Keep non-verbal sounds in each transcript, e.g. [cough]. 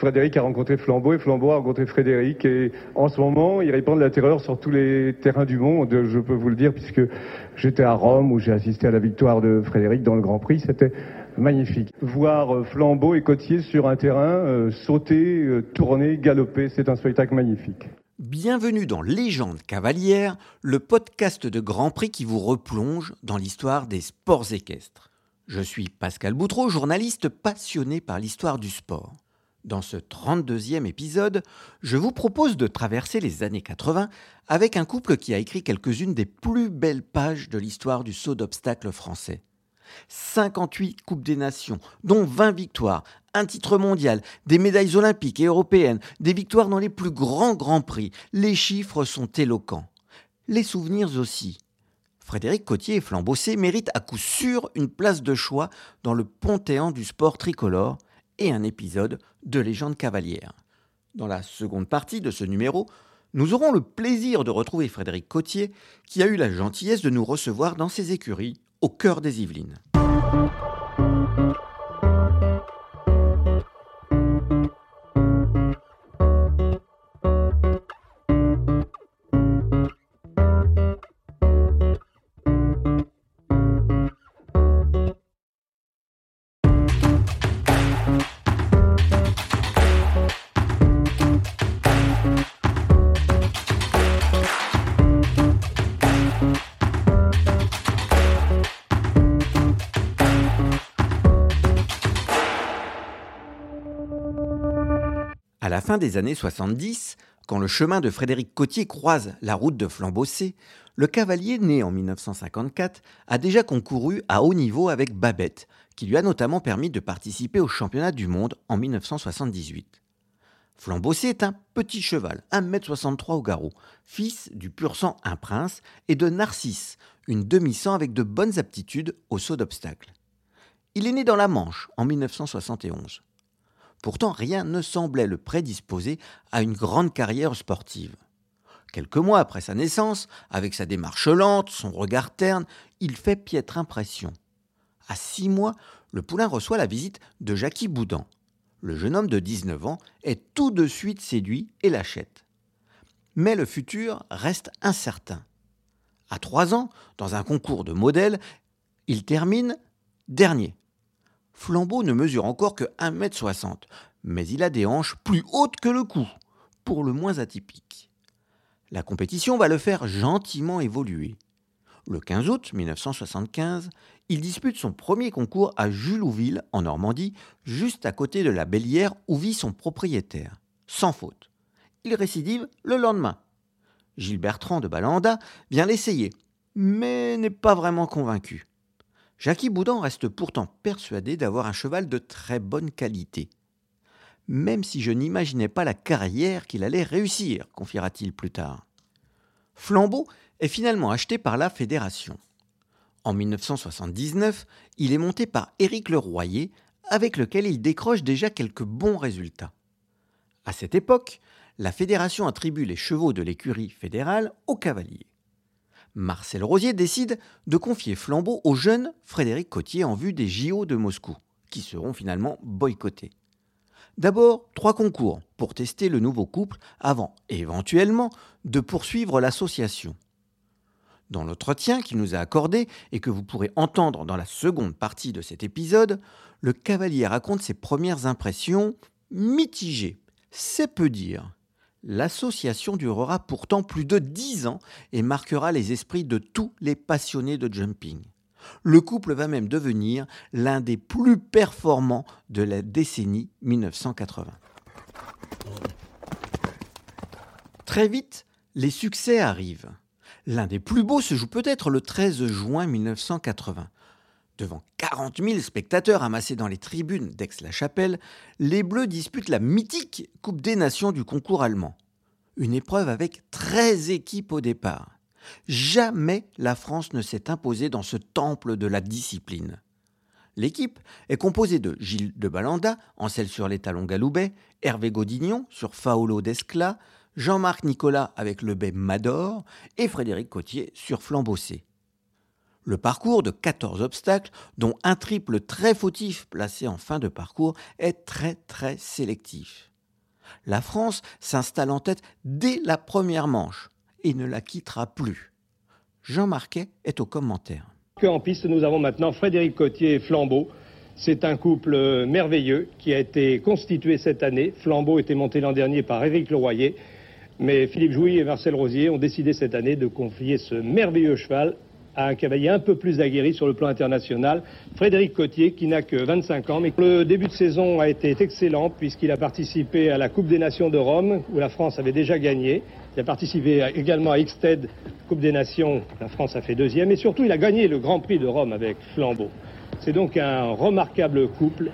Frédéric a rencontré Flambeau et Flambeau a rencontré Frédéric. Et en ce moment, ils répandent la terreur sur tous les terrains du monde, je peux vous le dire, puisque j'étais à Rome où j'ai assisté à la victoire de Frédéric dans le Grand Prix. C'était magnifique. Voir euh, Flambeau et Cotier sur un terrain, euh, sauter, euh, tourner, galoper, c'est un spectacle magnifique. Bienvenue dans Légende cavalière, le podcast de Grand Prix qui vous replonge dans l'histoire des sports équestres. Je suis Pascal Boutreau, journaliste passionné par l'histoire du sport. Dans ce 32e épisode, je vous propose de traverser les années 80 avec un couple qui a écrit quelques-unes des plus belles pages de l'histoire du saut d'obstacle français. 58 Coupes des Nations, dont 20 victoires, un titre mondial, des médailles olympiques et européennes, des victoires dans les plus grands grands prix. Les chiffres sont éloquents. Les souvenirs aussi. Frédéric Cotier et Flambossé méritent à coup sûr une place de choix dans le panthéon du sport tricolore et un épisode de Légende cavalière. Dans la seconde partie de ce numéro, nous aurons le plaisir de retrouver Frédéric Cotier qui a eu la gentillesse de nous recevoir dans ses écuries au cœur des Yvelines. Fin des années 70, quand le chemin de Frédéric Cotier croise la route de Flambossé, le cavalier né en 1954 a déjà concouru à haut niveau avec Babette, qui lui a notamment permis de participer au championnat du monde en 1978. Flambossé est un petit cheval, 1m63 au garrot, fils du pur sang un prince et de Narcisse, une demi-sang avec de bonnes aptitudes au saut d'obstacle. Il est né dans la Manche en 1971. Pourtant, rien ne semblait le prédisposer à une grande carrière sportive. Quelques mois après sa naissance, avec sa démarche lente, son regard terne, il fait piètre impression. À six mois, le poulain reçoit la visite de Jackie Boudin. Le jeune homme de 19 ans est tout de suite séduit et l'achète. Mais le futur reste incertain. À trois ans, dans un concours de modèles, il termine dernier. Flambeau ne mesure encore que 1m60, mais il a des hanches plus hautes que le cou, pour le moins atypique. La compétition va le faire gentiment évoluer. Le 15 août 1975, il dispute son premier concours à Julouville, en Normandie, juste à côté de la Bellière où vit son propriétaire, sans faute. Il récidive le lendemain. Gilles Bertrand de Balanda vient l'essayer, mais n'est pas vraiment convaincu. Jackie Boudin reste pourtant persuadé d'avoir un cheval de très bonne qualité. Même si je n'imaginais pas la carrière qu'il allait réussir, confiera-t-il plus tard. Flambeau est finalement acheté par la Fédération. En 1979, il est monté par Éric Leroyer, avec lequel il décroche déjà quelques bons résultats. À cette époque, la Fédération attribue les chevaux de l'écurie fédérale aux cavaliers. Marcel Rosier décide de confier Flambeau au jeune Frédéric Cotier en vue des JO de Moscou, qui seront finalement boycottés. D'abord, trois concours pour tester le nouveau couple avant, éventuellement, de poursuivre l'association. Dans l'entretien qu'il nous a accordé et que vous pourrez entendre dans la seconde partie de cet épisode, le cavalier raconte ses premières impressions mitigées. C'est peu dire. L'association durera pourtant plus de dix ans et marquera les esprits de tous les passionnés de jumping. Le couple va même devenir l'un des plus performants de la décennie 1980. Très vite, les succès arrivent. L'un des plus beaux se joue peut-être le 13 juin 1980. Devant 40 000 spectateurs amassés dans les tribunes d'Aix-la-Chapelle, les Bleus disputent la mythique Coupe des Nations du concours allemand. Une épreuve avec 13 équipes au départ. Jamais la France ne s'est imposée dans ce temple de la discipline. L'équipe est composée de Gilles de Balanda, en selle sur les talons galoubets, Hervé Godignon sur Faolo d'Escla, Jean-Marc Nicolas avec le baie Mador et Frédéric Cotier sur Flambossé. Le parcours de 14 obstacles, dont un triple très fautif placé en fin de parcours, est très très sélectif. La France s'installe en tête dès la première manche et ne la quittera plus. Jean Marquet est au commentaire. En piste, nous avons maintenant Frédéric Cotier et Flambeau. C'est un couple merveilleux qui a été constitué cette année. Flambeau était monté l'an dernier par Éric Leroyer. Mais Philippe Jouy et Marcel Rosier ont décidé cette année de confier ce merveilleux cheval à un cavalier un peu plus aguerri sur le plan international, Frédéric Cotier, qui n'a que 25 ans. Mais le début de saison a été excellent puisqu'il a participé à la Coupe des Nations de Rome, où la France avait déjà gagné. Il a participé également à Ixted, Coupe des Nations, la France a fait deuxième. Et surtout, il a gagné le Grand Prix de Rome avec Flambeau. C'est donc un remarquable couple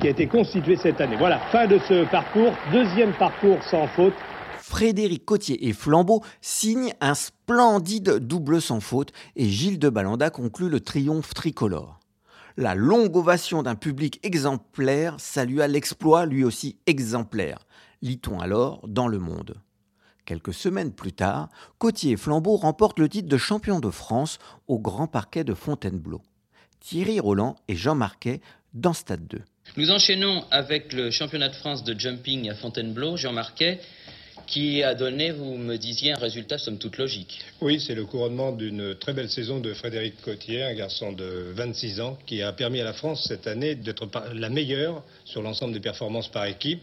qui a été constitué cette année. Voilà, fin de ce parcours, deuxième parcours sans faute. Frédéric Cotier et Flambeau signent un splendide double sans faute et Gilles de Balanda conclut le triomphe tricolore. La longue ovation d'un public exemplaire salua l'exploit lui aussi exemplaire, lit-on alors dans le monde. Quelques semaines plus tard, Cotier et Flambeau remportent le titre de champion de France au Grand Parquet de Fontainebleau. Thierry Roland et Jean Marquet dans Stade 2. Nous enchaînons avec le championnat de France de jumping à Fontainebleau, Jean Marquet qui a donné, vous me disiez, un résultat somme toute logique. Oui, c'est le couronnement d'une très belle saison de Frédéric Cotier, un garçon de 26 ans, qui a permis à la France cette année d'être la meilleure sur l'ensemble des performances par équipe.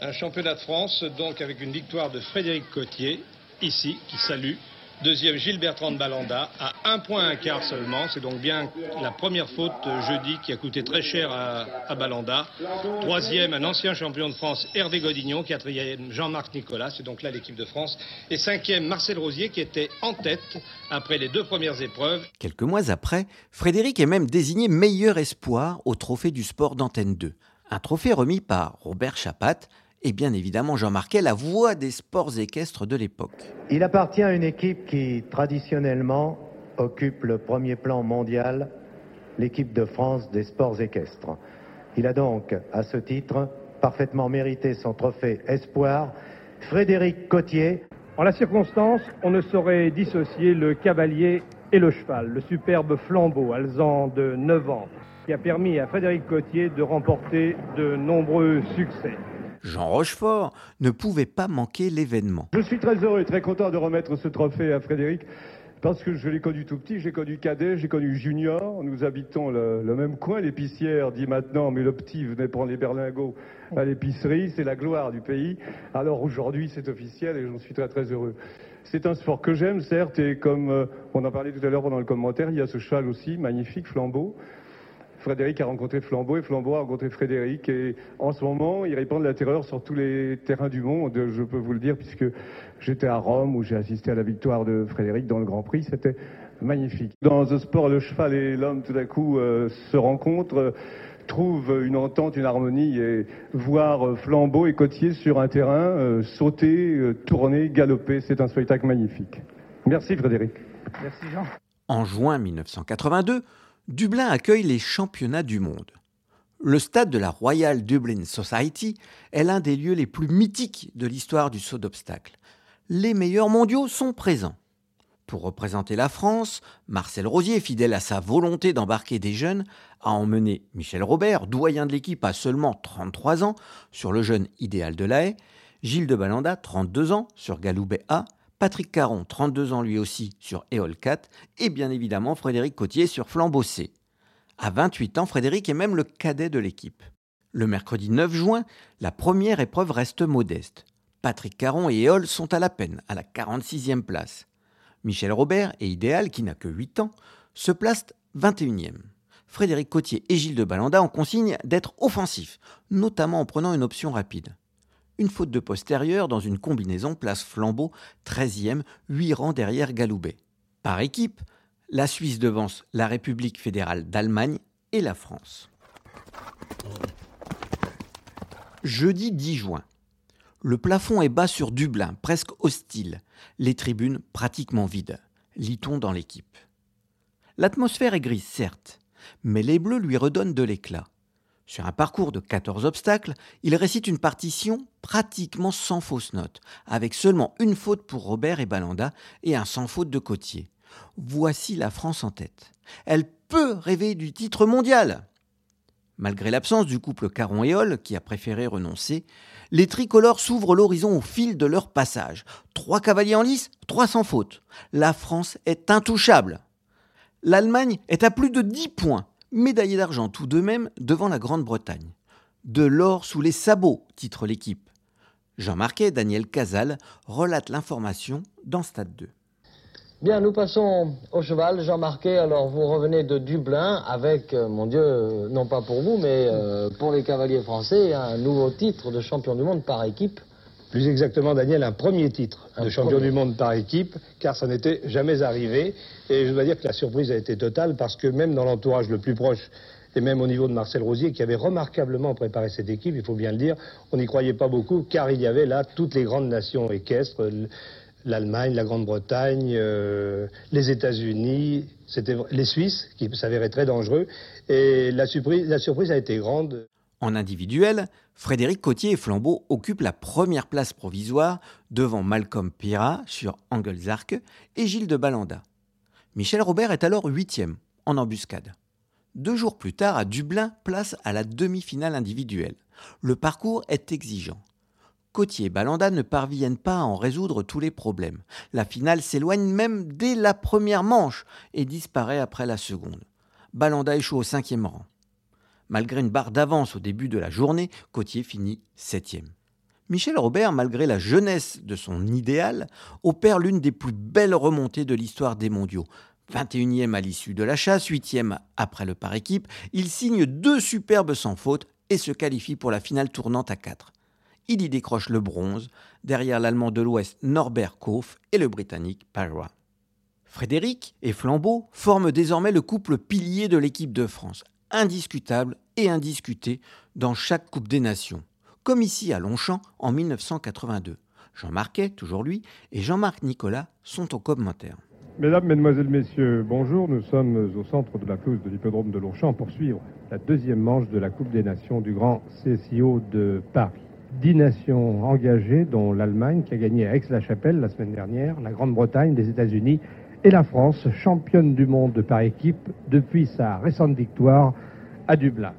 Un championnat de France, donc avec une victoire de Frédéric Cotier, ici, qui salue Deuxième, Gilles Bertrand de Balanda, à un point un quart seulement. C'est donc bien la première faute jeudi qui a coûté très cher à, Balanda. Troisième, un ancien champion de France, Hervé Godignon. Quatrième, Jean-Marc Nicolas. C'est donc là l'équipe de France. Et cinquième, Marcel Rosier, qui était en tête après les deux premières épreuves. Quelques mois après, Frédéric est même désigné meilleur espoir au trophée du sport d'Antenne 2. Un trophée remis par Robert Chapat, et bien évidemment Jean Marquet, la voix des sports équestres de l'époque. Il appartient à une équipe qui, traditionnellement, occupe le premier plan mondial, l'équipe de France des sports équestres. Il a donc, à ce titre, parfaitement mérité son trophée Espoir. Frédéric Cotier. En la circonstance, on ne saurait dissocier le cavalier et le cheval, le superbe flambeau alzan de 9 ans, qui a permis à Frédéric Cotier de remporter de nombreux succès. Jean Rochefort ne pouvait pas manquer l'événement. Je suis très heureux et très content de remettre ce trophée à Frédéric. Parce que je l'ai connu tout petit, j'ai connu cadet, j'ai connu junior. Nous habitons le, même coin, l'épicière dit maintenant, mais le petit venait prendre les berlingots à l'épicerie, c'est la gloire du pays. Alors aujourd'hui, c'est officiel et j'en suis très très heureux. C'est un sport que j'aime, certes, et comme euh, on en parlait tout à l'heure pendant le commentaire, il y a ce cheval aussi, magnifique, flambeau. Frédéric a rencontré Flambeau et Flambeau a rencontré Frédéric. Et en ce moment, il répand de la terreur sur tous les terrains du monde, je peux vous le dire, puisque j'étais à Rome où j'ai assisté à la victoire de Frédéric dans le Grand Prix. C'était magnifique. Dans ce sport, le cheval et l'homme, tout à coup, euh, se rencontrent, trouvent une entente, une harmonie. Et voir Flambeau et Cotier sur un terrain, euh, sauter, euh, tourner, galoper, c'est un spectacle magnifique. Merci Frédéric. Merci Jean. En juin 1982, Dublin accueille les championnats du monde. Le stade de la Royal Dublin Society est l'un des lieux les plus mythiques de l'histoire du saut d'obstacles. Les meilleurs mondiaux sont présents. Pour représenter la France, Marcel Rosier, fidèle à sa volonté d'embarquer des jeunes, a emmené Michel Robert, doyen de l'équipe à seulement 33 ans, sur le jeune idéal de la haie, Gilles de Balanda, 32 ans, sur Galoubet A, Patrick Caron, 32 ans lui aussi, sur Éole 4, et bien évidemment Frédéric Cotier sur Flambeau C. À 28 ans, Frédéric est même le cadet de l'équipe. Le mercredi 9 juin, la première épreuve reste modeste. Patrick Caron et Éole sont à la peine, à la 46e place. Michel Robert et Idéal, qui n'a que 8 ans, se placent 21e. Frédéric Cotier et Gilles de Balanda en consignent d'être offensifs, notamment en prenant une option rapide. Une faute de postérieur dans une combinaison place Flambeau, 13e, 8 rangs derrière Galoubet. Par équipe, la Suisse devance la République fédérale d'Allemagne et la France. Jeudi 10 juin. Le plafond est bas sur Dublin, presque hostile. Les tribunes pratiquement vides. Lit-on dans l'équipe. L'atmosphère est grise, certes, mais les Bleus lui redonnent de l'éclat. Sur un parcours de 14 obstacles, il récite une partition pratiquement sans fausse note, avec seulement une faute pour Robert et Balanda et un sans faute de Cotier. Voici la France en tête. Elle peut rêver du titre mondial. Malgré l'absence du couple Caron et Hall, qui a préféré renoncer, les tricolores s'ouvrent l'horizon au fil de leur passage. Trois cavaliers en lice, trois sans faute. La France est intouchable. L'Allemagne est à plus de 10 points, médaillée d'argent tout de même devant la Grande-Bretagne. De l'or sous les sabots, titre l'équipe. Jean Marquet et Daniel Casal relatent l'information dans Stade 2. Bien, nous passons au cheval. Jean Marquet, alors vous revenez de Dublin avec, euh, mon Dieu, non pas pour vous, mais euh, pour les cavaliers français, un nouveau titre de champion du monde par équipe. Plus exactement, Daniel, un premier titre de champion du monde par équipe, car ça n'était jamais arrivé. Et je dois dire que la surprise a été totale, parce que même dans l'entourage le plus proche, et même au niveau de Marcel Rosier, qui avait remarquablement préparé cette équipe, il faut bien le dire, on n'y croyait pas beaucoup, car il y avait là toutes les grandes nations équestres, l'Allemagne, la Grande-Bretagne, euh, les États-Unis, c'était les Suisses qui s'avéraient très dangereux. Et la surprise, la surprise a été grande. En individuel, Frédéric Cotier et Flambeau occupent la première place provisoire devant Malcolm Pira sur Angelsark et Gilles de Balanda. Michel Robert est alors huitième, en embuscade. Deux jours plus tard, à Dublin, place à la demi-finale individuelle. Le parcours est exigeant. Cotier et Balanda ne parviennent pas à en résoudre tous les problèmes. La finale s'éloigne même dès la première manche et disparaît après la seconde. Balanda échoue au cinquième rang. Malgré une barre d'avance au début de la journée, Cotier finit septième. Michel Robert, malgré la jeunesse de son idéal, opère l'une des plus belles remontées de l'histoire des mondiaux. 21e à l'issue de la chasse, 8e après le par équipe, il signe deux superbes sans faute et se qualifie pour la finale tournante à 4 il y décroche le bronze derrière l'Allemand de l'Ouest Norbert Kauf et le Britannique Parra. Frédéric et Flambeau forment désormais le couple pilier de l'équipe de France, indiscutable et indiscuté dans chaque Coupe des Nations, comme ici à Longchamp en 1982. Jean Marquet, toujours lui, et Jean-Marc Nicolas sont au commentaire. Mesdames, Mesdemoiselles, Messieurs, bonjour. Nous sommes au centre de la pelouse de l'hippodrome de Longchamp pour suivre la deuxième manche de la Coupe des Nations du Grand CSIO de Paris dix nations engagées, dont l'Allemagne qui a gagné à Aix-la-Chapelle la semaine dernière, la Grande-Bretagne, les États-Unis et la France, championne du monde par équipe depuis sa récente victoire à Dublin.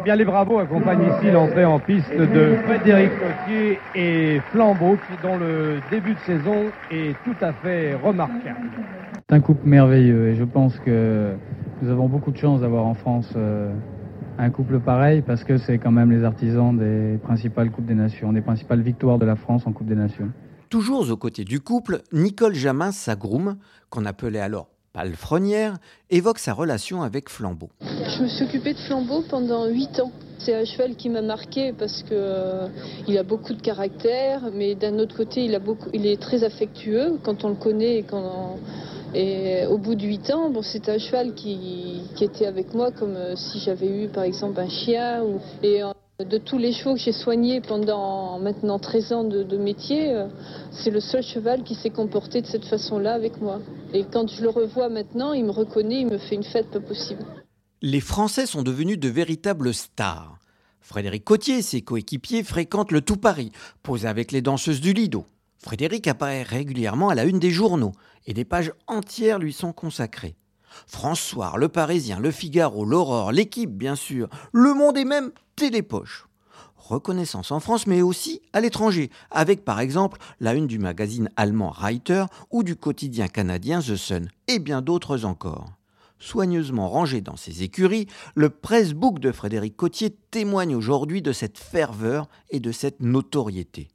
Eh bien, les Bravos accompagnent ici l'entrée en piste de Frédéric Cotier et Flambeau, qui, dont le début de saison est tout à fait remarquable. C'est un couple merveilleux et je pense que nous avons beaucoup de chance d'avoir en France euh, un couple pareil parce que c'est quand même les artisans des principales Coupes des Nations, des principales victoires de la France en Coupe des Nations. Toujours aux côtés du couple, Nicole Jamin Sagroum, qu'on appelait alors Palefrenière, évoque sa relation avec Flambeau. Je me suis occupée de Flambeau pendant 8 ans. C'est un cheval qui m'a marqué parce que euh, il a beaucoup de caractère, mais d'un autre côté, il, est très affectueux quand on le connaît et au bout de 8 ans, bon, c'est un cheval qui, était avec moi comme euh, si j'avais eu par exemple un chien. Ou, de tous les chevaux que j'ai soignés pendant maintenant 13 ans de, métier, euh, c'est le seul cheval qui s'est comporté de cette façon-là avec moi. Et quand je le revois maintenant, il me reconnaît, il me fait une fête pas possible. Les Français sont devenus de véritables stars. Frédéric Cotier et ses coéquipiers fréquentent le tout Paris, posent avec les danseuses du Lido. Frédéric apparaît régulièrement à la une des journaux et des pages entières lui sont consacrées. François, Le Parisien, Le Figaro, L'Aurore, L'équipe bien sûr, Le Monde et même Télépoche. Reconnaissance en France mais aussi à l'étranger, avec par exemple la une du magazine allemand Reiter ou du quotidien canadien The Sun et bien d'autres encore. Soigneusement rangé dans ses écuries, le pressbook de Frédéric Cotier témoigne aujourd'hui de cette ferveur et de cette notoriété.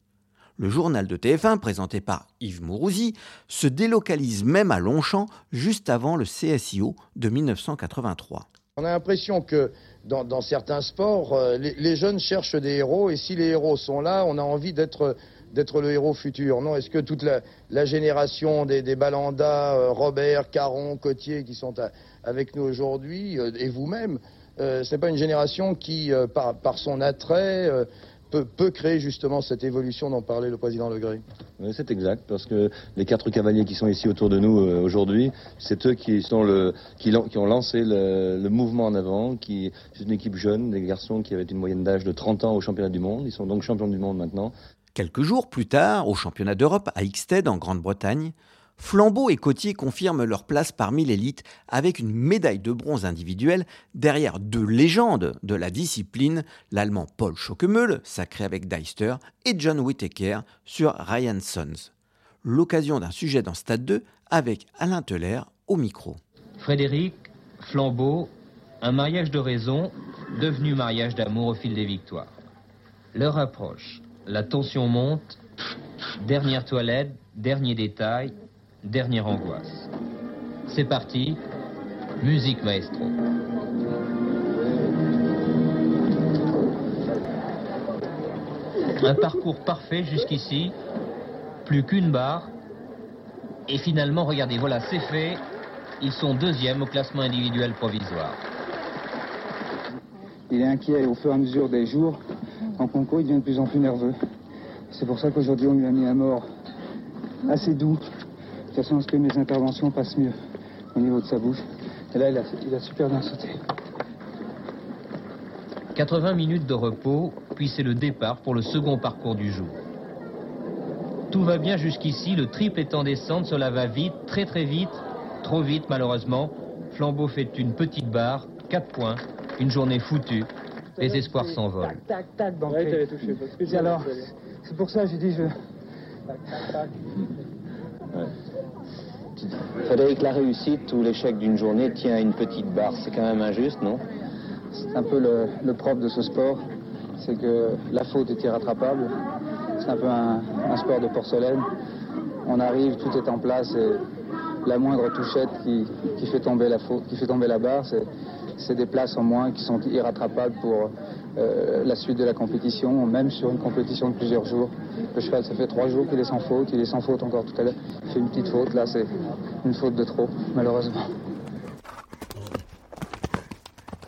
Le journal de TF1, présenté par Yves Mourouzi, se délocalise même à Longchamp juste avant le CSIO de 1983. On a l'impression que dans, certains sports, euh, les, jeunes cherchent des héros et si les héros sont là, on a envie d'être le héros futur. Non, est-ce que toute la, génération des, Balanda, euh, Robert, Caron, Cotier qui sont avec nous aujourd'hui, euh, et vous-même, ce n'est pas une génération qui, par, son attrait, peut, créer justement cette évolution dont parlait le président Le Gray. Oui, c'est exact, parce que les quatre cavaliers qui sont ici autour de nous euh, aujourd'hui, c'est eux qui, sont le, qui, ont lancé le, mouvement en avant, qui c'est une équipe jeune, des garçons qui avaient une moyenne d'âge de 30 ans au championnat du monde, ils sont donc champions du monde maintenant. Quelques jours plus tard, au championnat d'Europe à Ixted en Grande-Bretagne, Flambeau et Cotier confirment leur place parmi l'élite avec une médaille de bronze individuelle derrière deux légendes de la discipline, l'allemand Paul Schockemöhle, sacré avec Deister, et John Whittaker sur Ryan Sons. L'occasion d'un sujet dans Stade 2 avec Alain Teller au micro. Frédéric, Flambeau, un mariage de raison devenu mariage d'amour au fil des victoires. L'heure approche, la tension monte, dernière toilette, dernier détail, dernière angoisse. C'est parti, musique maestro. Un parcours parfait jusqu'ici, plus qu'une barre. Et finalement, regardez, voilà, c'est fait. Ils sont deuxièmes au classement individuel provisoire. Il est inquiet au fur et à mesure des jours. En concours, il devient de plus en plus nerveux. C'est pour ça qu'aujourd'hui, on lui a mis un mort assez doux, de façon à ce que mes interventions passent mieux au niveau de sa bouche. Et là, il a, il a super bien sauté. 80 minutes de repos, puis c'est le départ pour le second parcours du jour. Tout va bien jusqu'ici, le triple est en descente, cela va vite, très très vite, trop vite malheureusement. Flambeau fait une petite barre, 4 points, une journée foutue, les espoirs s'envolent. Tac, tac, banquet. alors, c'est pour ça que j'ai dit je... Frédéric, la réussite ou l'échec d'une journée tient à une petite barre. C'est quand même injuste, non? C'est un peu le, propre de ce sport. C'est que la faute est irrattrapable. C'est un peu un, sport de porcelaine. On arrive, tout est en place et la moindre touchette qui fait tomber la barre, c'est des places en moins qui sont irrattrapables pour euh, la suite de la compétition, même sur une compétition de plusieurs jours. Le cheval, ça fait trois jours qu'il est sans faute, il est sans faute encore tout à l'heure. Il fait une petite faute, là c'est une faute de trop, malheureusement.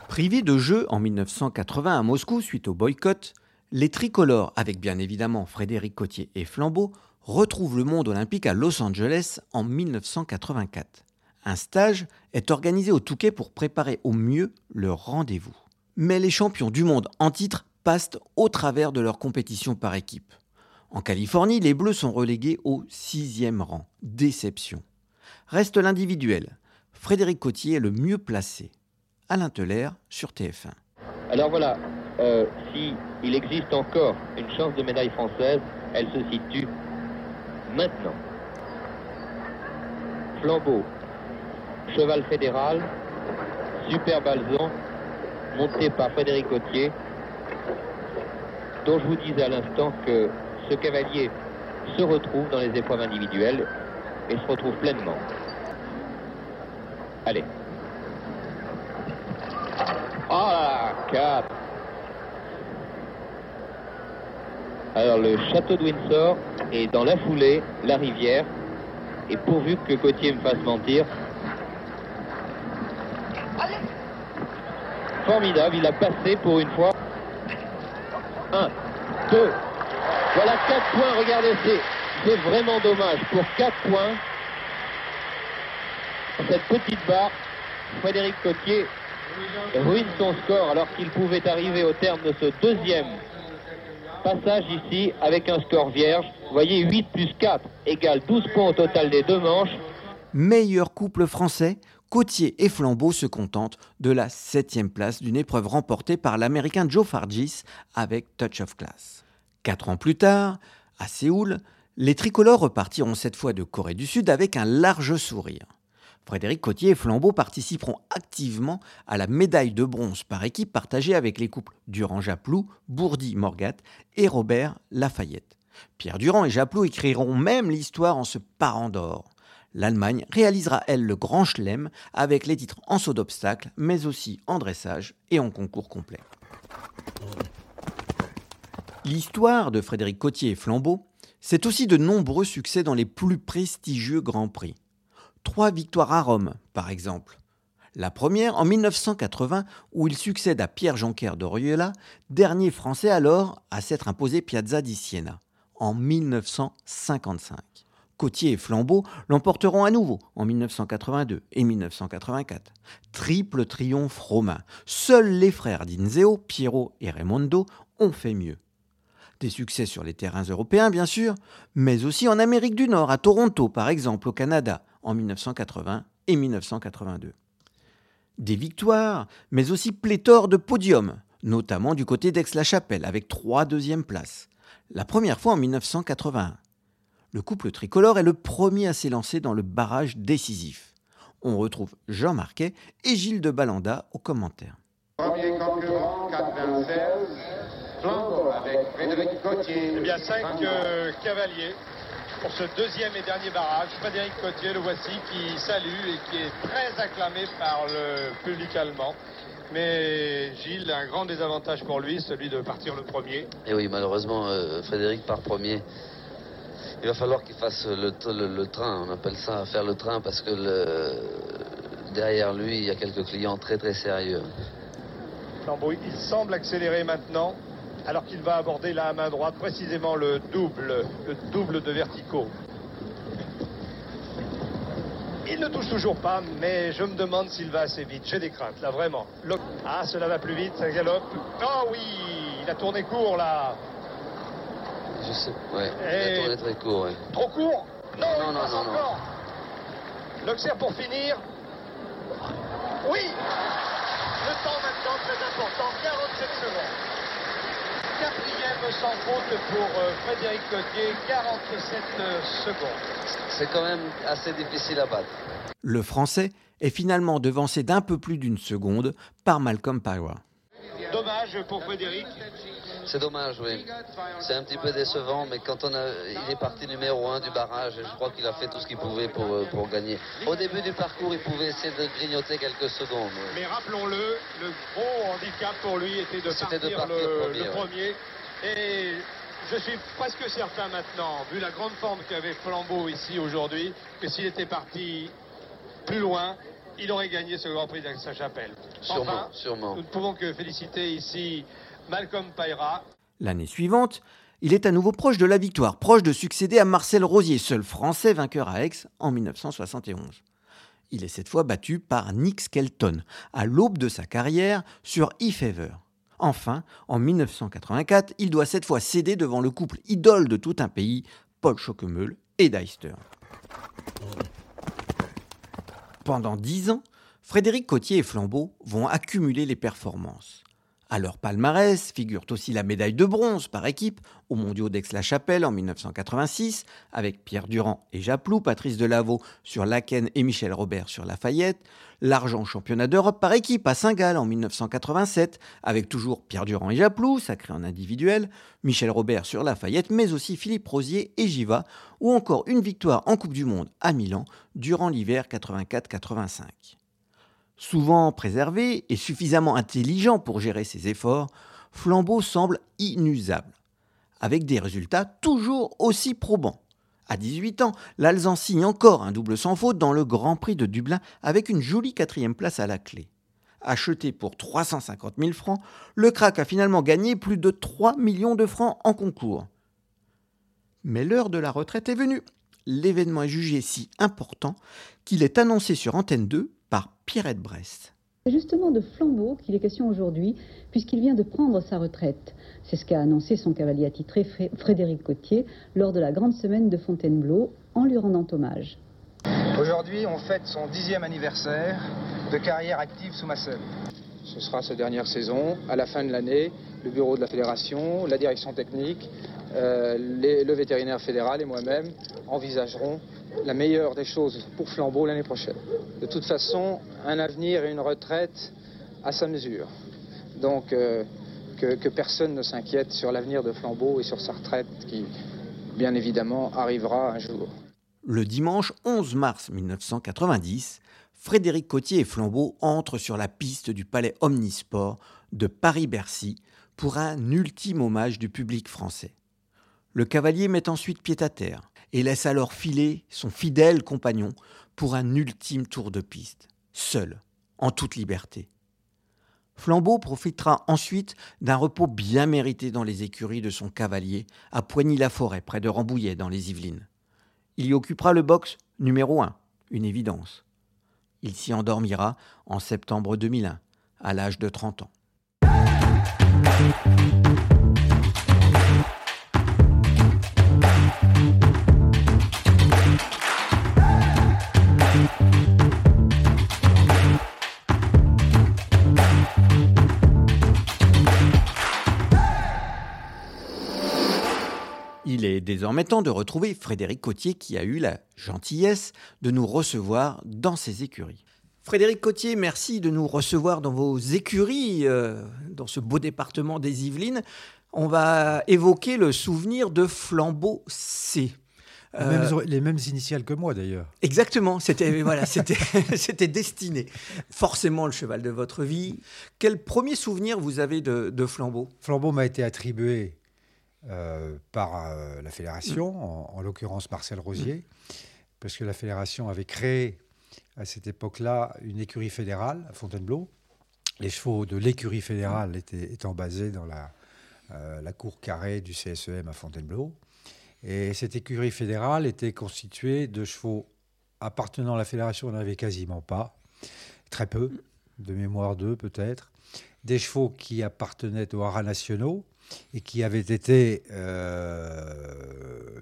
Privés de jeu en 1980 à Moscou suite au boycott, les tricolores, avec bien évidemment Frédéric Cotier et Flambeau, retrouvent le monde olympique à Los Angeles en 1984. Un stage est organisé au Touquet pour préparer au mieux le rendez-vous. Mais les champions du monde en titre passent au travers de leur compétition par équipe. En Californie, les Bleus sont relégués au sixième rang. Déception. Reste l'individuel. Frédéric Cotier est le mieux placé. Alain Teller sur TF1. Alors voilà, euh, si il existe encore une chance de médaille française, elle se situe maintenant. Flambeau, cheval fédéral, super balzon, monté par Frédéric Gauthier, dont je vous disais à l'instant que ce cavalier se retrouve dans les épreuves individuelles et se retrouve pleinement. Allez. Oh là là, 4. Alors le château de Windsor est dans la foulée, la rivière, et pourvu que Gauthier me fasse mentir. Formidable, il a passé pour une fois. 1, 2, voilà 4 points, regardez, c'est vraiment dommage. Pour 4 points, cette petite barre, Frédéric Cotier ruine son score alors qu'il pouvait arriver au terme de ce deuxième passage ici avec un score vierge. Vous voyez, 8 plus 4 égale 12 points au total des deux manches. Meilleur couple français, Cotier et Flambeau se contentent de la septième place d'une épreuve remportée par l'Américain Joe Fargis avec Touch of Class. Quatre ans plus tard, à Séoul, les tricolores repartiront cette fois de Corée du Sud avec un large sourire. Frédéric Cotier et Flambeau participeront activement à la médaille de bronze par équipe partagée avec les couples Durand-Japlou, Bourdi-Morgat et Robert Lafayette. Pierre Durand et Japlou écriront même l'histoire en se parant d'or. L'Allemagne réalisera, elle, le grand chelem avec les titres en saut d'obstacle, mais aussi en dressage et en concours complet. L'histoire de Frédéric Cotier et Flambeau, c'est aussi de nombreux succès dans les plus prestigieux Grands Prix. Trois victoires à Rome, par exemple. La première en 1980, où il succède à Pierre Jonquer d'Oriola, dernier français alors à s'être imposé Piazza di Siena, en 1955. Cotier et Flambeau l'emporteront à nouveau en 1982 et 1984. Triple triomphe romain. Seuls les frères d'Inzeo, Piero et Raimondo, ont fait mieux. Des succès sur les terrains européens, bien sûr, mais aussi en Amérique du Nord, à Toronto par exemple, au Canada, en 1980 et 1982. Des victoires, mais aussi pléthore de podiums, notamment du côté d'Aix-la-Chapelle, avec trois deuxièmes places. La première fois en 1981. Le couple tricolore est le premier à s'élancer dans le barrage décisif. On retrouve Jean Marquet et Gilles de Balanda aux commentaires. Premier concurrent, 4-26 avec Frédéric Cotier. Eh bien, cinq euh, cavaliers pour ce deuxième et dernier barrage. Frédéric Cotier, le voici, qui salue et qui est très acclamé par le public allemand. Mais Gilles, un grand désavantage pour lui, celui de partir le premier. Et oui, malheureusement, euh, Frédéric part premier. Il va falloir qu'il fasse le, train, on appelle ça faire le train, parce que derrière lui, il y a quelques clients très très sérieux. Il semble accélérer maintenant alors qu'il va aborder la main droite précisément le double, le double de verticaux. Il ne touche toujours pas, mais je me demande s'il va assez vite. J'ai des craintes, là, vraiment. Ah, cela va plus vite, ça galope. Oh oui, il a tourné court, là. Je sais, ouais. Il a tourné très court, ouais. Trop court Non, non, non, non, encore. L'Auxerre pour finir. Oui Le temps maintenant, très important, 47 secondes quatrième sans faute pour euh, Frédéric Cotier, 47 euh, secondes. C'est quand même assez difficile à battre. Le Français est finalement devancé d'un peu plus d'une seconde par Malcolm Pyra. Dommage pour Frédéric. C'est dommage, oui. C'est un petit peu décevant, mais quand on a, il est parti numéro un du barrage, je crois qu'il a fait tout ce qu'il pouvait pour, euh, pour gagner. Au début du parcours, il pouvait essayer de grignoter quelques secondes. Mais rappelons-le, le gros handicap pour lui était de partir, le, premier, Et je suis presque certain maintenant, vu la grande forme qu'avait Flambeau ici aujourd'hui, que s'il était parti plus loin, il aurait gagné ce Grand Prix d'Aix-la-Chapelle. Sûrement, sûrement. Nous ne pouvons que féliciter ici Malcolm. L'année suivante, il est à nouveau proche de la victoire, proche de succéder à Marcel Rosier, seul Français vainqueur à Aix en 1971. Il est cette fois battu par Nick Skelton, à l'aube de sa carrière sur e-Fever. Enfin, en 1984, il doit cette fois céder devant le couple idole de tout un pays, Paul Schockemöhl et Deister. Pendant dix ans, Frédéric Cotier et Flambeau vont accumuler les performances. À leur palmarès figure aussi la médaille de bronze par équipe aux mondiaux d'Aix-la-Chapelle en 1986, avec Pierre Durand et Japlou, Patrice Delaveau sur Laken et Michel Robert sur Lafayette, l'argent championnat d'Europe par équipe à Saint-Gall en 1987, avec toujours Pierre Durand et Japlou, sacré en individuel, Michel Robert sur Lafayette, mais aussi Philippe Rosier et Giva, ou encore une victoire en Coupe du Monde à Milan durant l'hiver 84-85. Souvent préservé et suffisamment intelligent pour gérer ses efforts, Flambeau semble inusable, avec des résultats toujours aussi probants. À 18 ans, l'Alzan signe encore un double sans faute dans le Grand Prix de Dublin avec une jolie quatrième place à la clé. Acheté pour 350 000 francs, le crack a finalement gagné plus de 3 millions de francs en concours. Mais l'heure de la retraite est venue. L'événement est jugé si important qu'il est annoncé sur Antenne 2 par Pierrette Brest. C'est justement de flambeau qu'il est question aujourd'hui, puisqu'il vient de prendre sa retraite. C'est ce qu'a annoncé son cavalier attitré Frédéric Cotier lors de la grande semaine de Fontainebleau, en lui rendant hommage. Aujourd'hui, on fête son dixième anniversaire de carrière active sous ma selle. Ce sera sa dernière saison. À la fin de l'année, le bureau de la fédération, la direction technique, euh, le vétérinaire fédéral et moi-même envisagerons la meilleure des choses pour Flambeau l'année prochaine. De toute façon, un avenir et une retraite à sa mesure. Donc, euh, que, que, personne ne s'inquiète sur l'avenir de Flambeau et sur sa retraite qui, bien évidemment, arrivera un jour. Le dimanche 11 mars 1990, Frédéric Cotier et Flambeau entrent sur la piste du palais Omnisport de Paris-Bercy pour un ultime hommage du public français. Le cavalier met ensuite pied à terre et laisse alors filer son fidèle compagnon pour un ultime tour de piste, seul, en toute liberté. Flambeau profitera ensuite d'un repos bien mérité dans les écuries de son cavalier à Poigny-la-Forêt, près de Rambouillet, dans les Yvelines. Il y occupera le box numéro 1, une évidence. Il s'y endormira en septembre 2001, à l'âge de 30 ans. Désormais temps de retrouver Frédéric Cotier qui a eu la gentillesse de nous recevoir dans ses écuries. Frédéric Cotier, merci de nous recevoir dans vos écuries, euh, dans ce beau département des Yvelines. On va évoquer le souvenir de Flambeau C. Les, mêmes, les mêmes initiales que moi d'ailleurs. Exactement, [laughs] c'était voilà, c'était [laughs] c'était destiné. Forcément le cheval de votre vie. Quel premier souvenir vous avez de, de Flambeau? Flambeau m'a été attribué euh, par euh, la fédération, en, en l'occurrence Marcel Rosier, parce que la fédération avait créé à cette époque-là une écurie fédérale à Fontainebleau. Les chevaux de l'écurie fédérale étaient, étant basés dans la, euh, la cour carrée du CSEM à Fontainebleau. Et cette écurie fédérale était constituée de chevaux appartenant à la fédération, on n'avait quasiment pas, très peu, de mémoire d'eux peut-être. Des chevaux qui appartenaient aux haras nationaux et qui avaient été euh,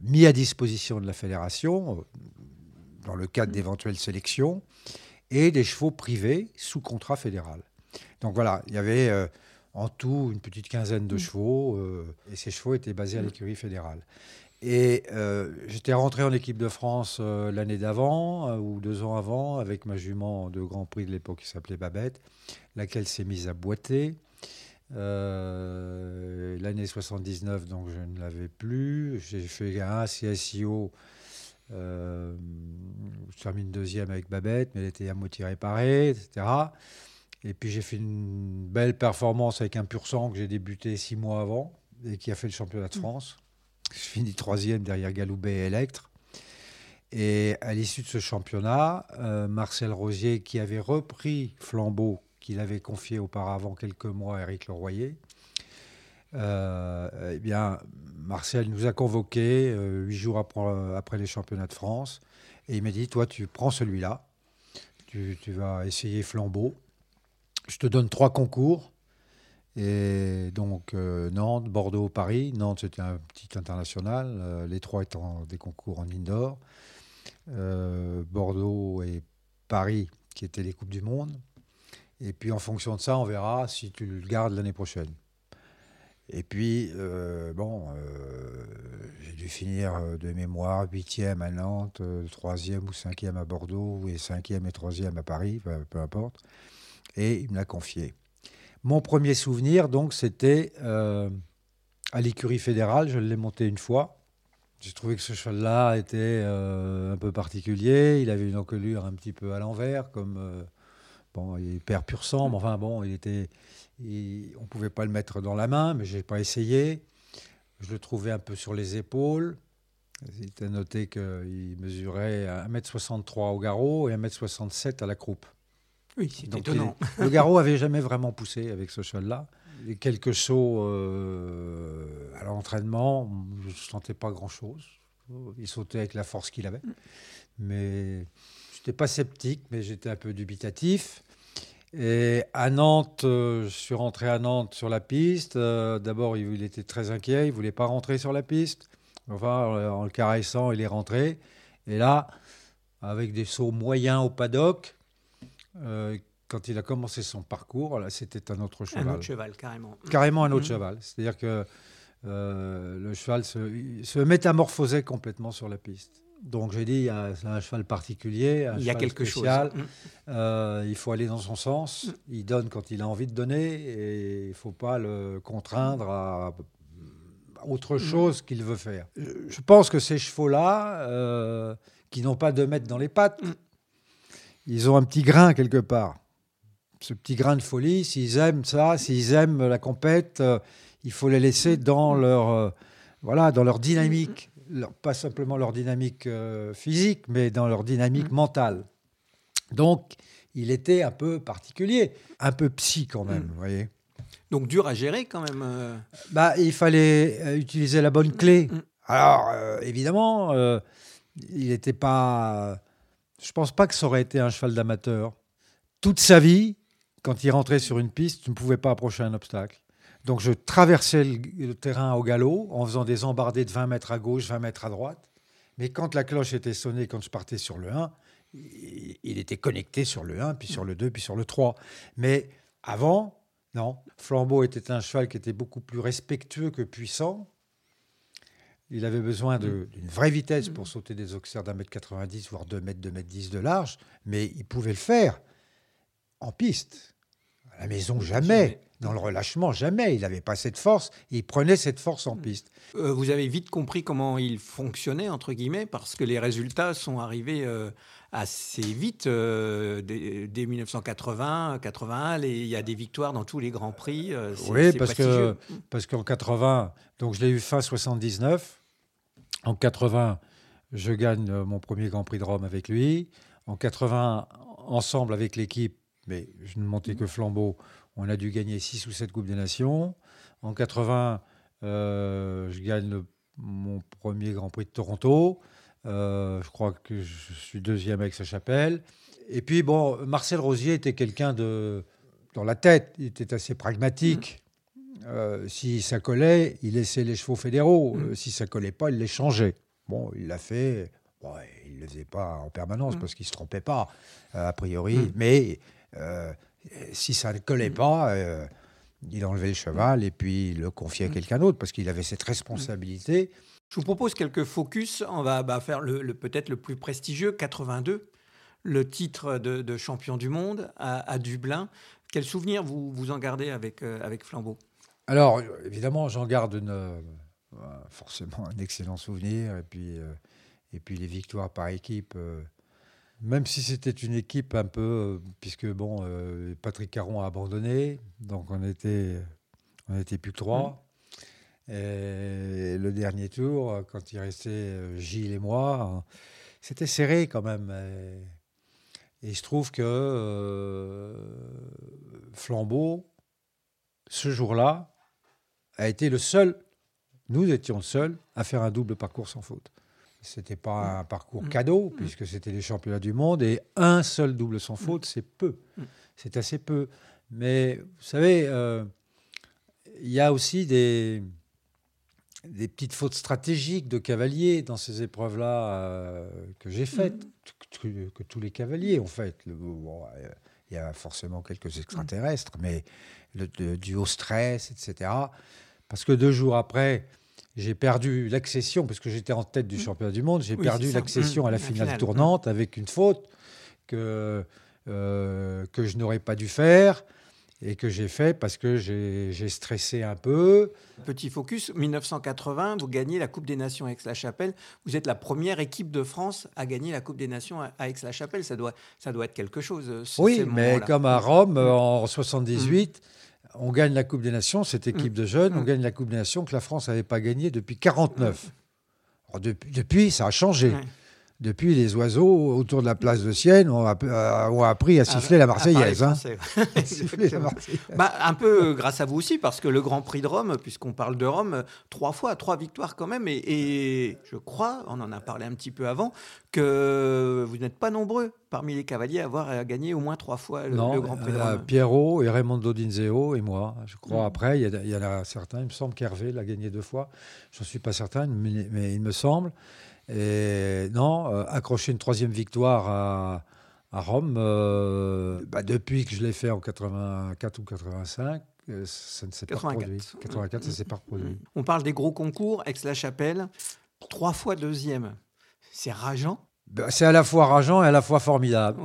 mis à disposition de la fédération dans le cadre d'éventuelles sélections, et des chevaux privés sous contrat fédéral. Donc voilà, il y avait euh, en tout une petite quinzaine de chevaux, euh, et ces chevaux étaient basés à l'écurie fédérale. Et euh, j'étais rentré en équipe de France euh, l'année d'avant, euh, ou deux ans avant, avec ma jument de Grand Prix de l'époque qui s'appelait Babette, laquelle s'est mise à boiter. Euh, l'année 79, donc je ne l'avais plus. J'ai fait un CSIO. Euh, je termine deuxième avec Babette, mais elle était à moitié réparée, etc. Et puis j'ai fait une belle performance avec un pur sang que j'ai débuté six mois avant et qui a fait le championnat de France. Je finis troisième derrière Galoubet et Electre. Et à l'issue de ce championnat, euh, Marcel Rosier, qui avait repris Flambeau, qu'il avait confié auparavant quelques mois à Eric Leroyer, euh, eh bien, Marcel nous a convoqués euh, huit jours après, après, les championnats de France. Et il m'a dit, toi, tu prends celui-là, tu, vas essayer Flambeau. Je te donne trois concours. Et donc euh, Nantes, Bordeaux, Paris. Nantes, c'était un petit international, euh, les trois étant des concours en indoor. Euh, Bordeaux et Paris, qui étaient les Coupes du Monde. Et puis en fonction de ça, on verra si tu le gardes l'année prochaine. Et puis, euh, bon, euh, j'ai dû finir de mémoire huitième à Nantes, troisième ou cinquième à Bordeaux, et cinquième et troisième à Paris, peu, importe. Et il me l'a confié. Mon premier souvenir, donc, c'était euh, à l'écurie fédérale. Je l'ai monté une fois. J'ai trouvé que ce cheval-là était euh, un peu particulier. Il avait une encolure un petit peu à l'envers, comme euh, bon, il perd pur sang, mais enfin bon, il était, il, on pouvait pas le mettre dans la main, mais j'ai pas essayé. Je le trouvais un peu sur les épaules. Il était noté qu'il mesurait 1m63 au garrot et 1m67 à la croupe. Oui, c'est étonnant. Il, le garrot avait jamais vraiment poussé avec ce cheval-là. Quelques sauts euh, à l'entraînement, je ne sentais pas grand-chose. Il sautait avec la force qu'il avait. Mais je n'étais pas sceptique, mais j'étais un peu dubitatif. Et à Nantes, euh, je suis rentré à Nantes sur la piste. Euh, D'abord, il, était très inquiet, il ne voulait pas rentrer sur la piste. Enfin, en le caressant, il est rentré. Et là, avec des sauts moyens au paddock, euh, quand il a commencé son parcours, là, c'était un autre cheval. Un autre cheval, carrément. Carrément un autre mmh. cheval. C'est-à-dire que euh, le cheval se, se, métamorphosait complètement sur la piste. Donc j'ai dit, c'est un cheval particulier, un il y a quelque spécial. chose. Euh, il faut aller dans son sens. Mmh. Il donne quand il a envie de donner et il ne faut pas le contraindre à autre chose mmh. qu'il veut faire. Je pense que ces chevaux-là, euh, qui n'ont pas de mètres dans les pattes, ils ont un petit grain quelque part. Ce petit grain de folie, s'ils aiment ça, s'ils aiment la compète, euh, il faut les laisser dans leur, voilà, dans leur dynamique. Leur, pas simplement leur dynamique euh, physique, mais dans leur dynamique mentale. Donc, il était un peu particulier, un peu psy quand même, vous voyez. Donc dur à gérer quand même. Euh... Bah, il fallait euh, utiliser la bonne clé. Alors, euh, évidemment, euh, il n'était pas. Je pense pas que ça aurait été un cheval d'amateur. Toute sa vie, quand il rentrait sur une piste, tu ne pouvais pas approcher un obstacle. Donc je traversais le, le, terrain au galop en faisant des embardées de 20 mètres à gauche, 20 mètres à droite. Mais quand la cloche était sonnée, quand je partais sur le 1, il, il était connecté sur le 1, puis sur le 2, puis sur le 3. Mais avant, non. Flambeau était un cheval qui était beaucoup plus respectueux que puissant. Il avait besoin d'une vraie vitesse pour sauter des auxerres d'un mètre 90, voire 2 mètres, 2 mètres 10 de large, mais il pouvait le faire en piste. À la maison, jamais. Dans le relâchement, jamais. Il n'avait pas cette force. il prenait cette force en piste. Euh, vous avez vite compris comment il fonctionnait, entre guillemets, parce que les résultats sont arrivés euh, assez vite. Euh, dès, 1980, 81, il y a des victoires dans tous les grands prix. oui, parce que parce qu'en 80, donc je l'ai eu fin 79. En 80, je gagne mon premier Grand Prix de Rome avec lui. En 80, ensemble avec l'équipe, mais je ne montais que flambeau, on a dû gagner 6 ou 7 Coupes des Nations. En 80, euh, je gagne mon premier Grand Prix de Toronto. Euh, je crois que je suis deuxième avec sa chapelle. Et puis, bon, Marcel Rosier était quelqu'un de. Dans la tête, il était assez pragmatique. Euh, si ça collait, il laissait les chevaux fédéraux. Mm. si ça collait pas, il les changeait. Bon, il l'a fait. Bon, il ne le faisait pas en permanence mm. parce qu'il ne se trompait pas, a priori. Mm. Mais si ça ne collait pas, euh, il enlevait le cheval et puis il le confiait à quelqu'un d'autre parce qu'il avait cette responsabilité. Je vous propose quelques focus. On va bah, faire le, peut-être le plus prestigieux, 82, le titre de, champion du monde à, Dublin. Quel souvenir vous, vous en gardez avec, euh, avec Flambeau? Alors, évidemment, j'en garde une, euh, forcément un excellent souvenir. Et puis, et puis les victoires par équipe. Même si c'était une équipe un peu, euh, puisque bon, euh, Patrick Caron a abandonné, donc on était, on était plus que trois. Mm. Et le dernier tour, quand il restait euh, Gilles et moi, c'était serré quand même. Et, je trouve que Flambeau, ce jour-là, a été le seul, nous étions seuls, à faire un double parcours sans faute. C'était pas un parcours mm. cadeau, mm. puisque c'était les championnats du monde, et un seul double sans faute, mm. c'est peu. C'est assez peu. Mais vous savez, euh, il y a aussi des, des petites fautes stratégiques de cavaliers dans ces épreuves-là euh, que j'ai faites, que, tous les cavaliers ont fait. il y a forcément quelques extraterrestres, mais le, du haut stress, etc. Parce que deux jours après, j'ai perdu l'accession, parce que j'étais en tête du mmh. championnat du monde, j'ai perdu l'accession à la finale, tournante mmh. avec une faute que, euh, que je n'aurais pas dû faire et que j'ai fait parce que j'ai stressé un peu. Petit focus, 1980, vous gagnez la Coupe des Nations à Aix-la-Chapelle. Vous êtes la première équipe de France à gagner la Coupe des Nations à Aix-la-Chapelle. Ça doit, ça doit être quelque chose. oui, mais comme à Rome en 78 on gagne la Coupe des Nations, cette équipe de jeunes, on gagne la Coupe des Nations que la France n'avait pas gagnée depuis 49. depuis, ça a changé. Depuis, les oiseaux autour de la place de Sienne ont, euh, appris à siffler la Marseillaise. Hein. Bah, un peu euh, grâce à vous aussi, parce que le Grand Prix de Rome, puisqu'on parle de Rome, trois fois, trois victoires quand même. Et, je crois, on en a parlé un petit peu avant, que vous n'êtes pas nombreux parmi les cavaliers à avoir euh, gagné au moins trois fois le, Grand Prix de Rome. Pierrot et Raymond Dodinzeo et moi, je crois. Mm. Après, il y, en a certains, il me semble qu'Hervé l'a gagné deux fois. Je n'en suis pas certain, mais il me semble. Et non, euh, accrocher une troisième victoire à, Rome, euh, bah, depuis que je l'ai fait en 84 ou 85, euh, ça ne s'est pas reproduit. 84, ça ne s'est pas reproduit. On parle des gros concours, Aix-la-Chapelle, trois fois deuxième. C'est rageant bah, C'est à la fois rageant et à la fois formidable.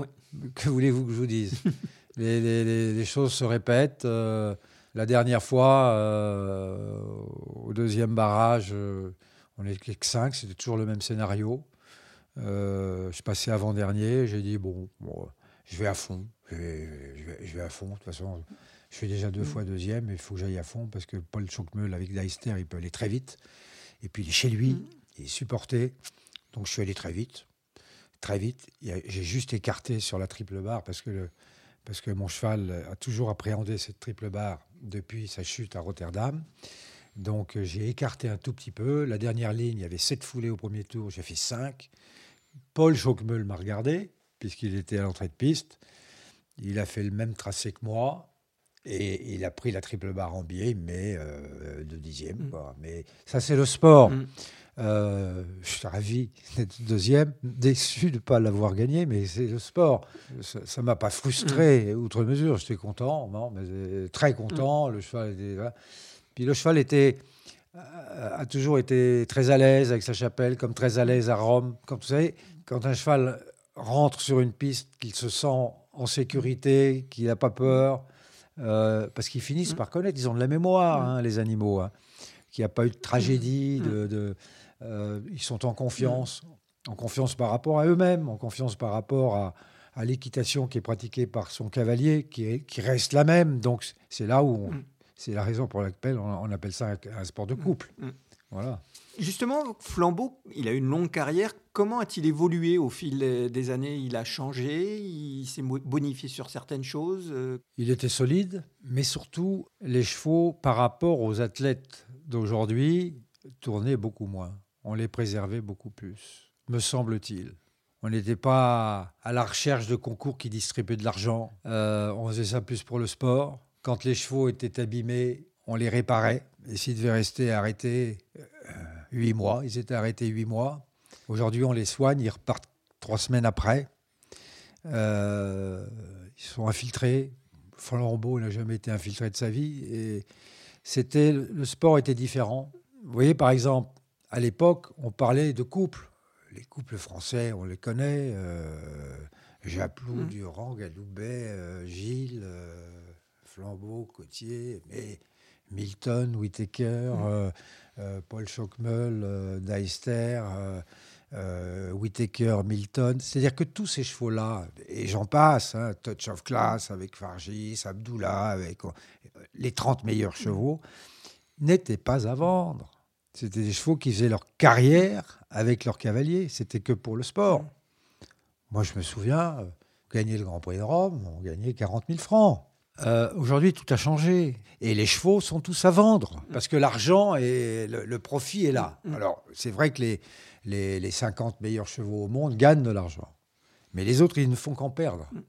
Que voulez-vous que je vous dise [laughs] les, choses se répètent. la dernière fois, au deuxième barrage, on n'était que 5, c'était toujours le même scénario. Euh, je passais avant-dernier, j'ai dit, bon, je vais à fond. Je vais, à fond. De toute façon, je suis déjà deux mm. fois deuxième, mais il faut que j'aille à fond parce que Paul Schonkmeul avec Deister, il peut aller très vite. Et puis il est chez lui, mm. il est supporté. Donc je suis allé très vite. Très vite. J'ai juste écarté sur la triple barre parce que, parce que mon cheval a toujours appréhendé cette triple barre depuis sa chute à Rotterdam. Donc euh, j'ai écarté un tout petit peu. La dernière ligne, il y avait sept foulées au premier tour, j'ai fait cinq. Paul Schockmeul m'a regardé, puisqu'il était à l'entrée de piste. Il a fait le même tracé que moi. Et il a pris la triple barre en biais, mais euh, de dixième. Mm. Mais ça, c'est le sport. Mm. Euh, je suis ravi d'être deuxième, déçu de ne pas l'avoir gagné, mais c'est le sport. Ça ne m'a pas frustré, mm. outre mesure. J'étais content, non, mais très content. Le cheval était. Puis le cheval était a toujours été très à l'aise avec sa chapelle, comme très à l'aise à Rome. Quand vous savez, quand un cheval rentre sur une piste, qu'il se sent en sécurité, qu'il n'a pas peur, euh, parce qu'ils finissent par connaître, ils ont de la mémoire, hein, les animaux, hein, qu'il n'y a pas eu de tragédie, de, euh, ils sont en confiance, en confiance par rapport à eux-mêmes, en confiance par rapport à, l'équitation qui est pratiquée par son cavalier, qui, qui reste la même. Donc c'est là où c'est la raison pour laquelle on, appelle ça un, sport de couple. Voilà. Justement, Flambeau, il a une longue carrière. Comment a-t-il évolué au fil des années? Il a changé, il s'est bonifié sur certaines choses euh? Il était solide, mais surtout, les chevaux, par rapport aux athlètes d'aujourd'hui, tournaient beaucoup moins. On les préservait beaucoup plus, me semble-t-il. On n'était pas à la recherche de concours qui distribuaient de l'argent. Euh, on faisait ça plus pour le sport. Quand les chevaux étaient abîmés, on les réparait. Et s'ils devaient rester arrêtés, euh, huit mois. Ils étaient arrêtés huit mois. Aujourd'hui, on les soigne, ils repartent trois semaines après. Euh, ils sont infiltrés. Flambeau n'a jamais été infiltré de sa vie. Et c'était, le sport était différent. Vous voyez, par exemple, à l'époque, on parlait de couples. Les couples français, on les connaît. Euh, Japlou, mmh. Durand, Galoubet, euh, Gilles, euh, Flambeau, Cotier, mais Milton, Whitaker. Mmh. Euh, Paul Schockmel, euh, Deister, euh, Whitaker, Milton. C'est-à-dire que tous ces chevaux-là, et j'en passe, hein, Touch of Class avec Fargis, Abdullah, avec les 30 meilleurs chevaux, n'étaient pas à vendre. C'était des chevaux qui faisaient leur carrière avec leurs cavaliers. C'était que pour le sport. Moi, je me souviens, gagner le Grand Prix de Rome, on gagnait 40 000 francs. Euh, aujourd'hui, tout a changé. Et les chevaux sont tous à vendre. Parce que l'argent et le, profit est là. Mm. Alors, c'est vrai que les, les, 50 meilleurs chevaux au monde gagnent de l'argent. Mais les autres, ils ne font qu'en perdre. Mm.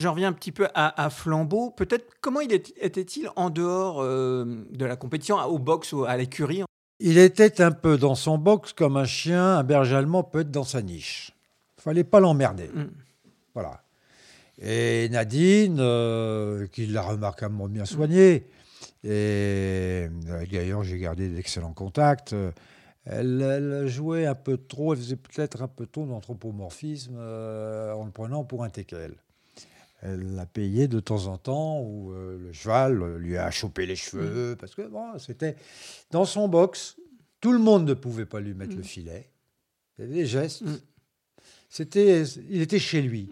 J'en reviens un petit peu à, Flambeau. Peut-être comment il était-il en dehors euh, de la compétition, au box ou à l'écurie? Il était un peu dans son box comme un chien, un berger allemand peut être dans sa niche. Il fallait pas l'emmerder. Mm. Voilà. Et Nadine, euh, qui l'a remarquablement bien soigné, et euh, d'ailleurs j'ai gardé d'excellents contacts, elle, jouait un peu trop, elle faisait peut-être un peu trop d'anthropomorphisme euh, en le prenant pour un teckel. Elle l'a payé de temps en temps où le cheval lui a chopé les cheveux, mm. parce que bon, c'était dans son box, tout le monde ne pouvait pas lui mettre le mm. filet. Il y avait des gestes. Mm. C'était, il était chez lui.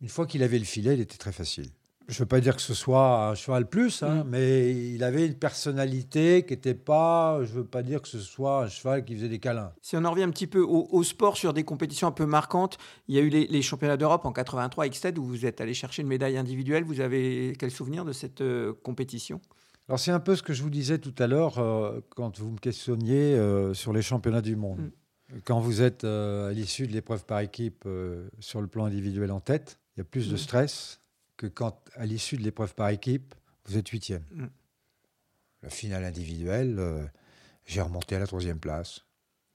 Une fois qu'il avait le filet, il était très facile. Je ne veux pas dire que ce soit un cheval plus, hein, mm. mais il avait une personnalité qui n'était pas. Je ne veux pas dire que ce soit un cheval qui faisait des câlins. Si on en revient un petit peu au, sport sur des compétitions un peu marquantes, il y a eu les, championnats d'Europe en 83 à Xted où vous êtes allé chercher une médaille individuelle. Vous avez quel souvenir de cette euh, compétition? Alors c'est un peu ce que je vous disais tout à l'heure euh, quand vous me questionniez euh, sur les championnats du monde. Mm. Quand vous êtes à l'issue de l'épreuve par équipe sur le plan individuel en tête, il y a plus de mm. stress que quand, à l'issue de l'épreuve par équipe, vous êtes huitième. Mm. La finale individuelle, euh, j'ai remonté à la troisième place.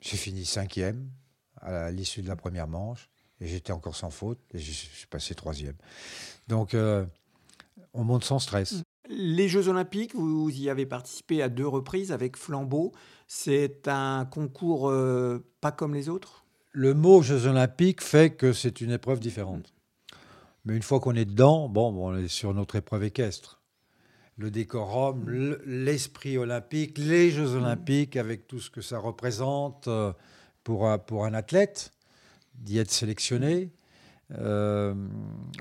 J'ai fini cinquième à l'issue de la première manche et j'étais encore sans faute et je suis passé troisième. Donc, euh, on monte sans stress. Mm. Les Jeux Olympiques, vous y avez participé à deux reprises avec Flambeau. C'est un concours euh, pas comme les autres? Le mot Jeux Olympiques fait que c'est une épreuve différente. Mais une fois qu'on est dedans, bon, on est sur notre épreuve équestre. Le décorum, l'esprit olympique, les Jeux olympiques, avec tout ce que ça représente euh, pour un, pour un athlète, d'y être sélectionné. Euh,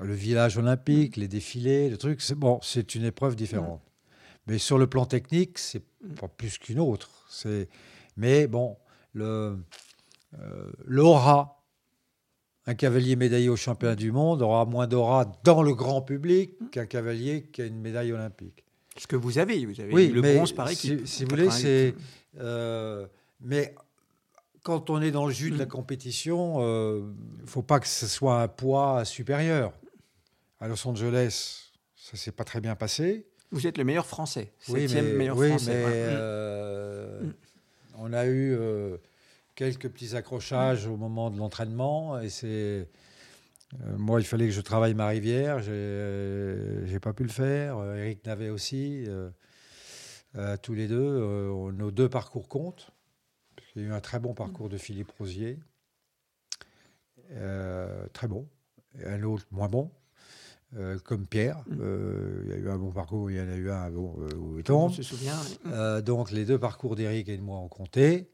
le village olympique, les défilés, le truc, c'est bon, c'est une épreuve différente. Mais sur le plan technique, c'est pas plus qu'une autre. C'est, mais bon, le euh, l'aura un cavalier médaillé au championnat du monde aura moins d'aura dans le grand public qu'un cavalier qui a une médaille olympique. Ce que vous avez, vous avez le bronze par équipe. Si, vous voulez, c'est. Euh, mais quand on est dans le jus de la compétition, il euh, ne faut pas que ce soit un poids supérieur. À Los Angeles, ça s'est pas très bien passé. Vous êtes le meilleur français, septième oui, meilleur oui, français. Mais, euh, on a eu quelques petits accrochages au moment de l'entraînement. Et c'est. Euh, moi, il fallait que je travaille ma rivière. J'ai, j'ai pas pu le faire. Eric Navet aussi. Euh, tous les deux, euh, nos deux parcours comptent. Il y a eu un très bon parcours de Philippe Rosier, euh, très bon, et un autre moins bon. euh, comme Pierre, Euh, il y a eu un bon parcours, il y en a eu un bon, euh, où il tombe. Souvient, oui. Euh, donc les deux parcours d'Éric et de moi ont compté.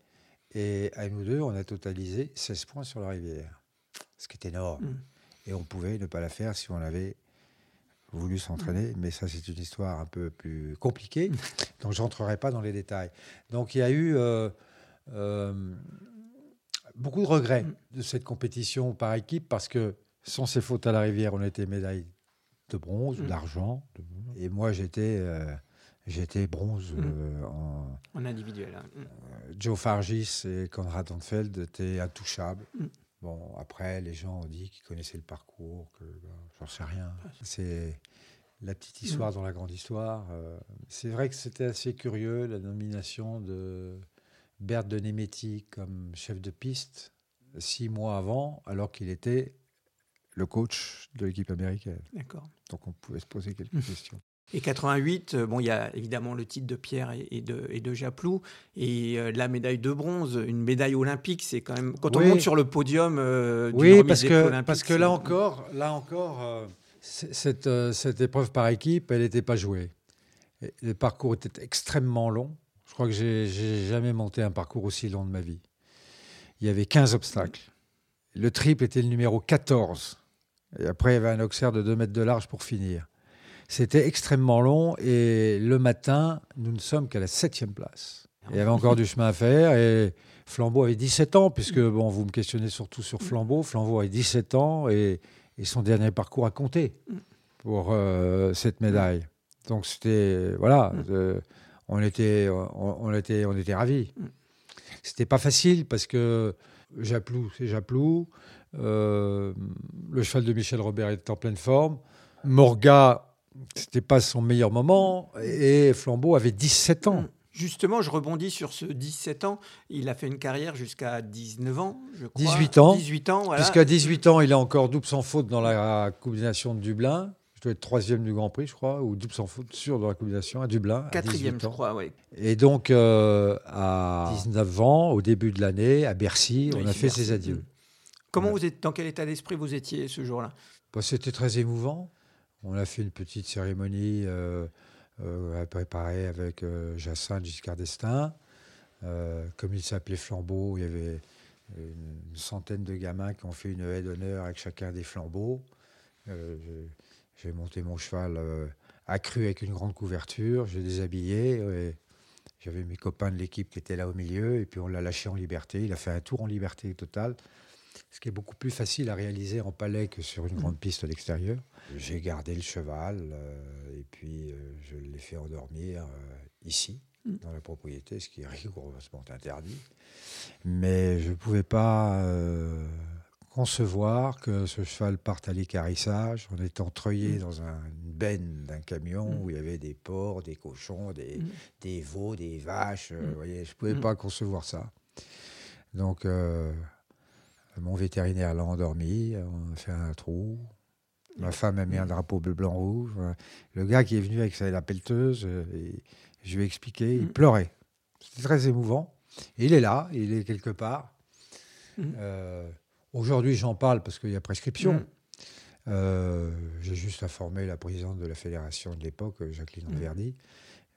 Et à nous deux, on a totalisé 16 points sur la rivière. Ce qui est énorme. Mm. Et on pouvait ne pas la faire si on avait voulu s'entraîner. Mais ça, c'est une histoire un peu plus compliquée. [laughs] donc, je n'entrerai pas dans les détails. Donc, il y a eu euh, euh, beaucoup de regrets de cette compétition par équipe parce que sans ces fautes à la rivière, on était médaille de bronze ou Mm. d'argent. Et moi, j'étais euh, j'étais bronze Mm. euh, en, En individuel. hein. Mm. euh, Joe Fargis et Konrad Anfeld étaient intouchables. Mm. Bon, après, les gens ont dit qu'ils connaissaient le parcours, que ben, j'en sais rien. C'est la petite histoire dans la grande histoire. Euh, c'est vrai que c'était assez curieux, la nomination de Bert de Nemetti comme chef de piste six mois avant, alors qu'il était le coach de l'équipe américaine. D'accord. Donc on pouvait se poser quelques [laughs] questions. Et 88, euh, bon, il y a évidemment le titre de Pierre et, de, et de Japlou, et euh, la médaille de bronze, une médaille olympique, c'est quand même quand on monte sur le podium. euh, Oui, parce que, parce que là encore, là encore euh, cette, euh, cette épreuve par équipe, elle n'était pas jouée. Et le parcours était extrêmement long. Je crois que j'ai jamais monté un parcours aussi long de ma vie. Il y avait 15 obstacles. Le triple était le numéro 14. Et après, il y avait un auxerre de 2 mètres de large pour finir. C'était extrêmement long et le matin, nous ne sommes qu'à la septième place. Il y avait encore du chemin à faire et Flambeau avait 17 ans, puisque bon, vous me questionnez surtout sur Flambeau. Flambeau avait 17 ans et, et son dernier parcours a compté pour euh, cette médaille. Donc c'était voilà, euh, on était on, on était on était ravis. C'était pas facile parce que Japlou, c'est Japlou. Euh, le cheval de Michel Robert était en pleine forme. Morga, c'était pas son meilleur moment. Et Flambeau avait 17 ans. Justement, je rebondis sur ce 17 ans. Il a fait une carrière jusqu'à 19 ans, je crois. 18 ans. 18 ans, voilà. Puisqu'à 18 ans, il est encore double sans faute dans la combination de Dublin. Je dois être troisième du Grand Prix, je crois, ou double sans faute sûr dans la combination à Dublin. Quatrième, 18 je crois, oui. Et donc, euh, à 19 ans, au début de l'année, à Bercy, Oui, on a fait Bercy. ses adieux. Comment vous êtes, dans quel état d'esprit vous étiez ce jour-là? Bah, C'était très émouvant. On a fait une petite cérémonie euh, euh, à préparer avec euh, Jacinthe Giscard d'Estaing. Comme il s'appelait Flambeau, il y avait une centaine de gamins qui ont fait une haie d'honneur avec chacun des flambeaux. J'ai monté mon cheval accru avec une grande couverture, j'ai déshabillé. J'avais mes copains de l'équipe qui étaient là au milieu, et puis on l'a lâché en liberté. Il a fait un tour en liberté totale, ce qui est beaucoup plus facile à réaliser en palais que sur une grande piste à l'extérieur. J'ai gardé le cheval, euh, et puis euh, je l'ai fait endormir euh, ici, dans la propriété, ce qui est rigoureusement interdit. Mais je ne pouvais pas concevoir que ce cheval parte à l'écarissage en étant treuillé dans un- une benne d'un camion où il y avait des porcs, des cochons, des, des veaux, des vaches. euh, vous voyez, je ne pouvais pas concevoir ça. Donc, euh, mon vétérinaire l'a endormi, on a fait un trou. Ma femme a mis un drapeau bleu, blanc, rouge. Le gars qui est venu avec sa, la pelleteuse, euh, et je lui ai expliqué, il pleurait. C'était très émouvant. Et il est là, il est quelque part. Euh, Aujourd'hui, j'en parle parce qu'il y a prescription. Mm. Euh, J'ai juste informé la présidente de la fédération de l'époque, Jacqueline Anverdi,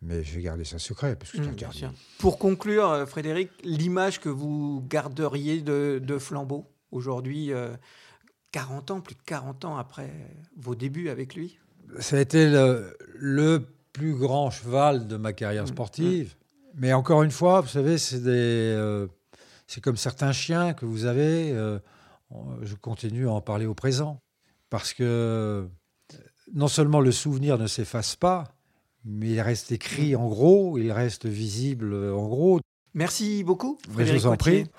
mais j'ai gardé ça secret parce que Mm, interdit. sûr. Pour conclure, euh, Frédéric, l'image que vous garderiez de, de Flambeau aujourd'hui, euh, 40 ans, plus de 40 ans après vos débuts avec lui? Ça a été le, le plus grand cheval de ma carrière sportive. Mais encore une fois, vous savez, c'est des, euh, c'est comme certains chiens que vous avez. euh, je continue à en parler au présent parce que non seulement le souvenir ne s'efface pas, mais il reste écrit en gros, il reste visible en gros. Merci beaucoup, je Frédéric vous en Potier. prie.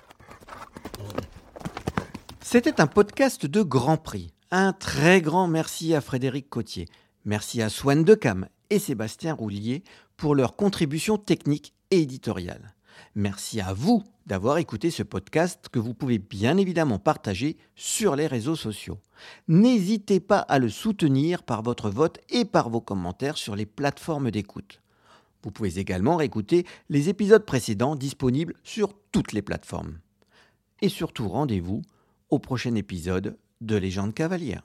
C'était un podcast de Grand Prix. Un très grand merci à Frédéric Cotier. Merci à Swan Decam et Sébastien Roulier pour leur contribution technique et éditoriale. Merci à vous d'avoir écouté ce podcast que vous pouvez bien évidemment partager sur les réseaux sociaux. N'hésitez pas à le soutenir par votre vote et par vos commentaires sur les plateformes d'écoute. Vous pouvez également réécouter les épisodes précédents disponibles sur toutes les plateformes. Et surtout, rendez-vous au prochain épisode de Légende cavalière.